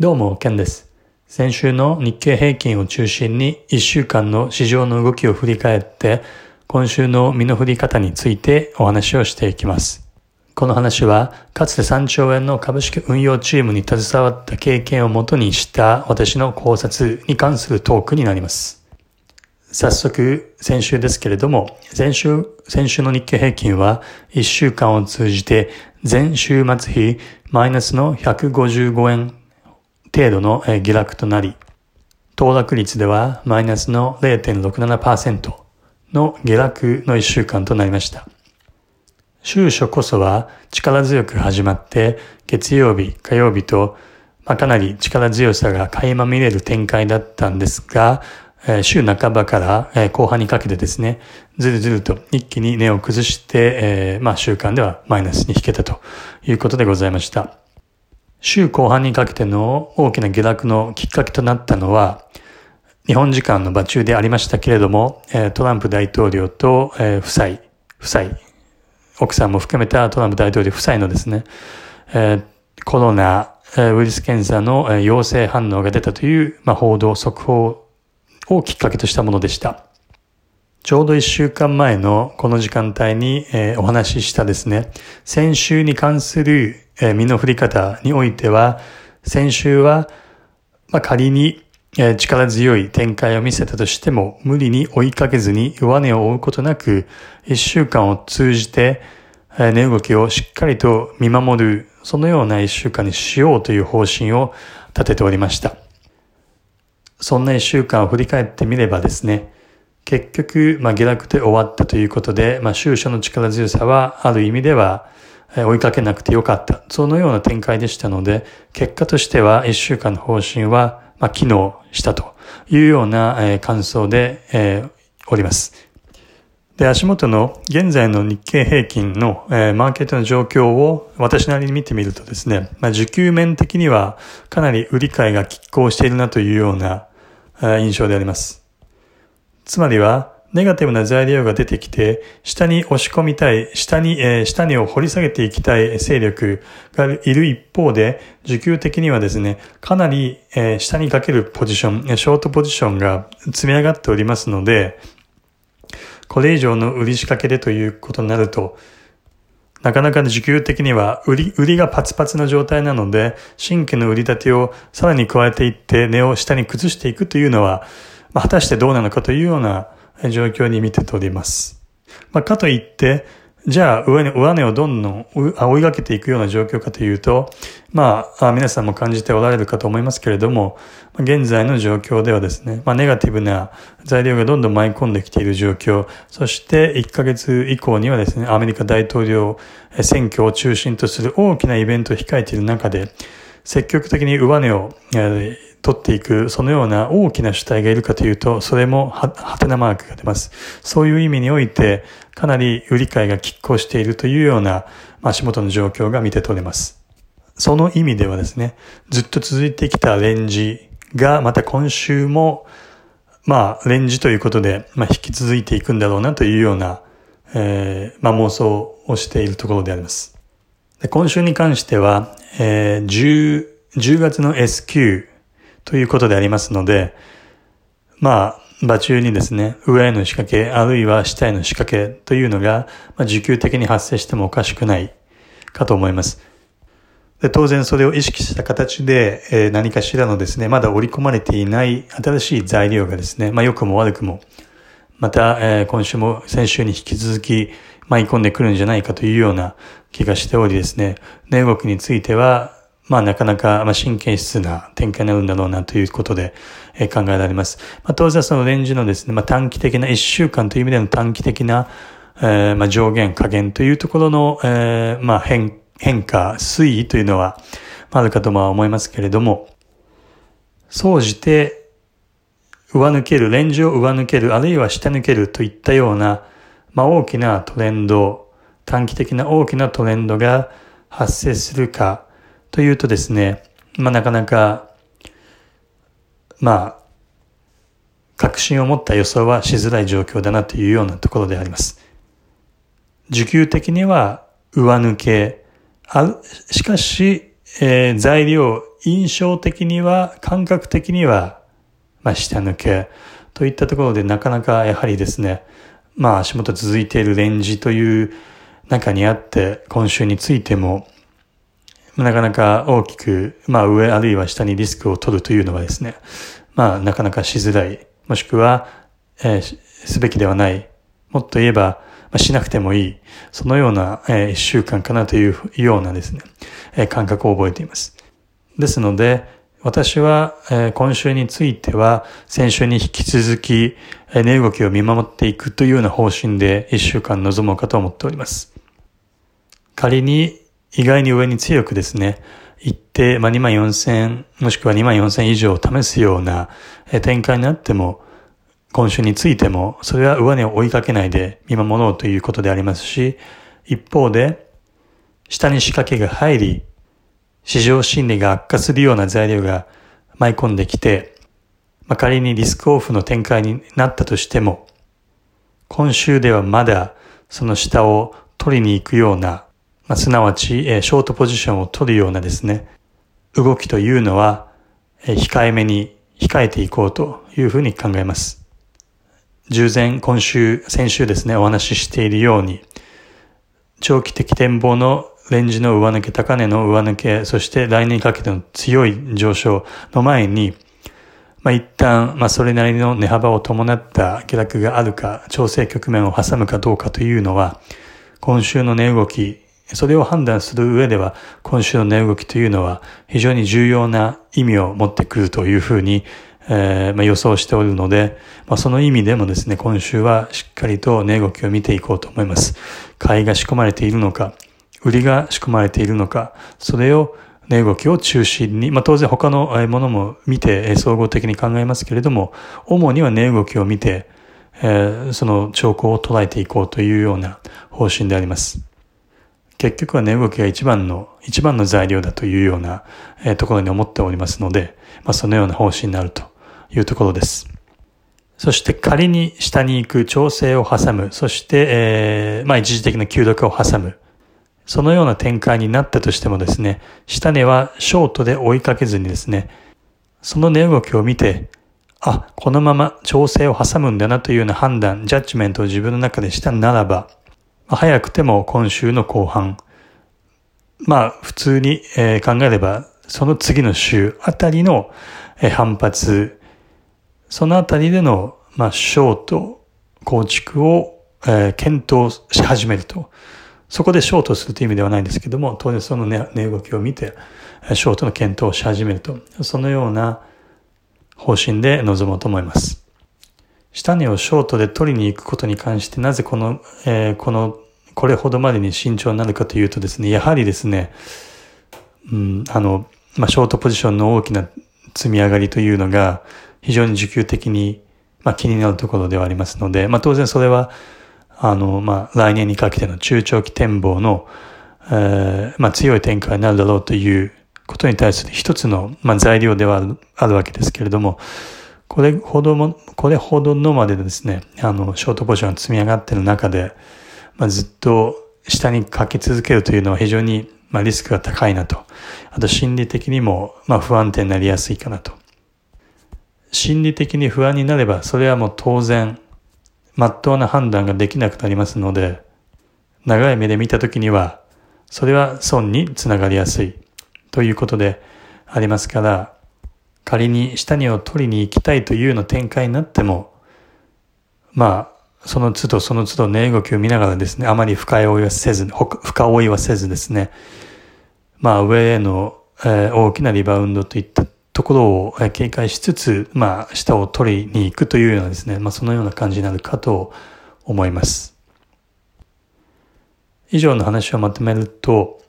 どうも、ケンです。先週の日経平均を中心に1週間の市場の動きを振り返って、今週の身の振り方についてお話をしていきます。この話は、かつて3兆円の株式運用チームに携わった経験をもとにした私の考察に関するトークになります。早速、先週ですけれども、先週、先週の日経平均は1週間を通じて全週末比マイナスの155円程度の下落となり、騰落率ではマイナスの0.67%の下落の1週間となりました。週初こそは力強く始まって月曜日、火曜日と、まあ、かなり力強さが垣間見れる展開だったんですが、週半ばから、後半にかけてですね、ずるずると一気に根を崩して、まあ週間ではマイナスに引けたということでございました。週後半にかけての大きな下落のきっかけとなったのは、日本時間の場中でありましたけれども、トランプ大統領と夫妻、夫妻、奥さんも含めたトランプ大統領夫妻のですね、コロナウイルス検査の陽性反応が出たという、まあ、報道、速報をきっかけとしたものでした。ちょうど一週間前のこの時間帯に、えー、お話ししたですね、先週に関する、え、身の振り方においては、先週は、まあ、仮に、え、力強い展開を見せたとしても、無理に追いかけずに上値を追うことなく、一週間を通じて、え値動きをしっかりと見守る、そのような一週間にしようという方針を立てておりました。そんな一週間を振り返ってみればですね、結局、まあ、下落で終わったということで、まあ、収書の力強さは、ある意味では、追いかけなくてよかった。そのような展開でしたので、結果としては一週間の方針は、まあ、機能したというような、えー、感想で、えー、おります。で、足元の現在の日経平均の、えー、マーケットの状況を私なりに見てみるとですね、まあ、需給面的にはかなり売り買いが拮抗しているなというような、え印象であります。つまりは、ネガティブな材料が出てきて、下に押し込みたい、下に、えー、下にを掘り下げていきたい勢力がいる一方で、需給的にはですね、かなり、えー、下にかけるポジション、ショートポジションが積み上がっておりますので、これ以上の売り仕掛けでということになると、なかなか需給的には売り、売りがパツパツの状態なので、新規の売り立てをさらに加えていって値を下に崩していくというのは、まあ、果たしてどうなのかというような状況に見て取ります。まあ、かといって、じゃあ上値上値をどんどん追いかけていくような状況かというと、まあ、皆さんも感じておられるかと思いますけれども、現在の状況ではですね、まあ、ネガティブな材料がどんどん舞い込んできている状況、そして1ヶ月以降にはですね、アメリカ大統領選挙を中心とする大きなイベントを控えている中で、積極的に上値を取っていく、そのような大きな主体がいるかというと、それもは、はてなマークが出ます。そういう意味において、かなり売り買いが拮抗しているというようなまあ足元の状況が見て取れます。その意味ではですね、ずっと続いてきたレンジがまた今週も、まあ、レンジということで、まあ、引き続いていくんだろうなというような、えー、まあ、妄想をしているところであります。で今週に関しては、えー、10、10月の S q ということでありますので、まあ、場中にですね、上への仕掛け、あるいは下への仕掛けというのが、まあ、需給的に発生してもおかしくないかと思います。で当然それを意識した形で、えー、何かしらのですね、まだ織り込まれていない新しい材料がですね、まあ良くも悪くも、また、えー、今週も先週に引き続き舞い込んでくるんじゃないかというような気がしておりですね、値動きについては、まあなかなか、まあ、神経質な展開になるんだろうなということで、え、考えられます。まあ、当然そのレンジのですね、まあ、短期的な、一週間という意味での短期的な、えー、まあ、上限、下限というところの、えー、まあ変、変化、推移というのは、あるかとは思いますけれども、総じて、上抜ける、レンジを上抜ける、あるいは下抜けるといったような、まあ大きなトレンド、短期的な大きなトレンドが発生するか、というとですね、まあなかなか、まあ、確信を持った予想はしづらい状況だなというようなところであります。需給的には上抜け、あしかし、えー、材料印象的には、感覚的には、まあ、下抜けといったところでなかなかやはりですね、まあ足元続いているレンジという中にあって、今週についても、なかなか大きく、まあ上あるいは下にリスクを取るというのはですね、まあなかなかしづらい、もしくは、えー、すべきではない、もっと言えば、まあ、しなくてもいい、そのような、えー、一週間かなというようなですね、えー、感覚を覚えています。ですので、私は、えー、今週については、先週に引き続き、えー、値動きを見守っていくというような方針で一週間臨もうかと思っております。仮に意外に上に強くですね、行って、まあ、2万4千、もしくは2万4千以上を試すような展開になっても、今週についても、それは上値を追いかけないで見守ろうということでありますし、一方で、下に仕掛けが入り、市場心理が悪化するような材料が舞い込んできて、まあ、仮にリスクオフの展開になったとしても、今週ではまだその下を取りに行くようなまあ、すなわち、えショートポジションを取るようなですね、動きというのは、え控えめに控えていこうというふうに考えます。従前、今週、先週ですね、お話ししているように、長期的展望のレンジの上抜け、高値の上抜け、そして来年にかけての強い上昇の前に、まあ、一旦、まあ、それなりの値幅を伴った下落があるか、調整局面を挟むかどうかというのは、今週の値動き、それを判断する上では、今週の値動きというのは非常に重要な意味を持ってくるというふうに、えー、まあ、予想しておるので、まあ、その意味でもですね、今週はしっかりと値動きを見ていこうと思います。買いが仕込まれているのか、売りが仕込まれているのか、それを値動きを中心に、まあ、当然他のものも見て総合的に考えますけれども、主には値動きを見て、えー、その兆候を捉えていこうというような方針であります。結局は値動きが一番の、一番の材料だというような、えー、ところに思っておりますので、まあ、そのような方針になるというところです。そして仮に下に行く調整を挟む、そして、えー、まあ一時的な急落を挟む。そのような展開になったとしてもですね、下値はショートで追いかけずにですね、その値動きを見て、あ、このまま調整を挟むんだなというような判断、ジャッジメントを自分の中でしたならば、早くても今週の後半、まあ普通に、え考えればその次の週あたりの、え反発、そのあたりでの、まあ、ショート構築を、え検討し始めると。そこでショートするという意味ではないんですけども、当然その値、動きを見て、ショートの検討をし始めると。そのような方針で臨もうと思います。下値をショートで取りに行くことに関してなぜこの、えー、この、これほどまでに慎重になるかというとですね、やはりですね、うん、あの、まあ、ショートポジションの大きな積み上がりというのが非常に需給的に、まあ、気になるところではありますので、まあ、当然それは、あの、まあ、来年にかけての中長期展望の、えー、まあ、強い展開になるだろうということに対する一つの、まあ、材料ではあるわけですけれども、これほども、これほどのまでですね、あの、ショートポジションが積み上がってる中で、まあ、ずっと下にかけ続けるというのは非常に、まあ、リスクが高いなと。あと心理的にも、まあ、不安定になりやすいかなと。心理的に不安になれば、それはもう当然、まっとうな判断ができなくなりますので、長い目で見たときには、それは損につながりやすいということでありますから、仮に下にを取りに行きたいというような展開になっても、まあ、その都度その都度値動きを見ながらですね、あまり深追いはせず、深追いはせずですね、まあ上への、えー、大きなリバウンドといったところを警戒しつつ、まあ下を取りに行くというようなですね、まあそのような感じになるかと思います。以上の話をまとめると、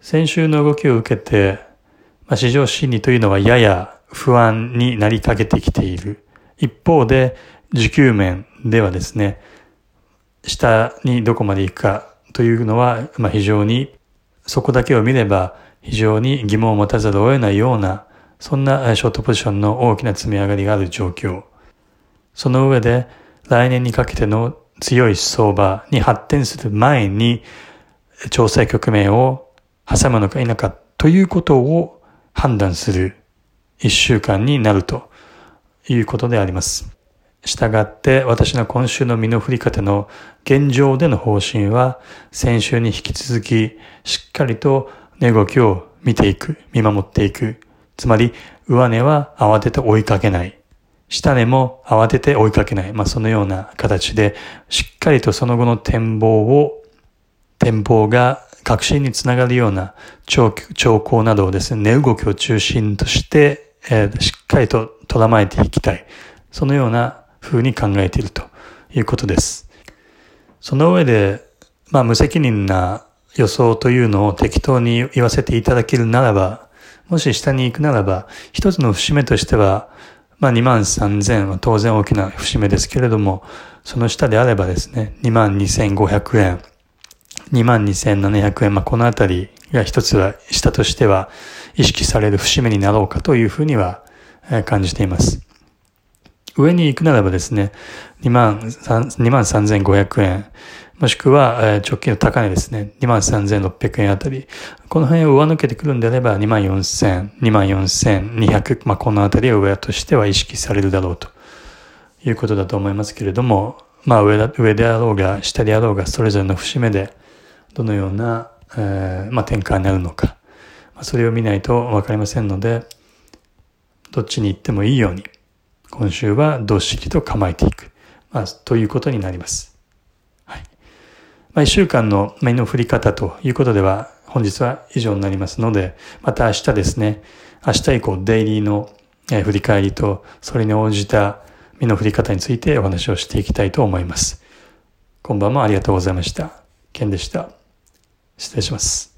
先週の動きを受けて、まあ、市場心理というのはやや不安になりかけてきている。一方で、需給面ではですね、下にどこまで行くかというのは、まあ、非常にそこだけを見れば非常に疑問を持たざるを得ないような、そんなショートポジションの大きな積み上がりがある状況。その上で来年にかけての強い相場に発展する前に調整局面を挟むのか否かということを判断する一週間になるということであります。したがって私の今週の身の振り方の現状での方針は先週に引き続きしっかりと値動きを見ていく、見守っていく。つまり上値は慌てて追いかけない。下値も慌てて追いかけない。まあそのような形でしっかりとその後の展望を、展望が確信につながるような兆候などをですね、値動きを中心として、えー、しっかりと捉まえていきたい。そのような風に考えているということです。その上で、まあ無責任な予想というのを適当に言わせていただけるならば、もし下に行くならば、一つの節目としては、まあ2万3000は当然大きな節目ですけれども、その下であればですね、2万2500円、22,700円、まあこのあたりが一つは下としては意識される節目になろうかというふうには感じています。上に行くならばですね、23,500円、もしくは、直近の高値ですね、23,600円あたり。この辺を上抜けてくるんであれば、24,000、24,200、まあ、このあたりを上としては意識されるだろうと。いうことだと思いますけれども、まあ上だ、上であろうが、下であろうが、それぞれの節目で、どのような、えー、まあ、展開になるのか、まあ、それを見ないとわかりませんので、どっちに行ってもいいように、今週はどっしりと構えていく。まあ、ということになります。はい。まあ、一週間の目の振り方ということでは、本日は以上になりますので、また明日ですね、明日以降デイリーの振り返りと、それに応じた目の振り方についてお話をしていきたいと思います。こんばんもありがとうございました。ケンでした。失礼します。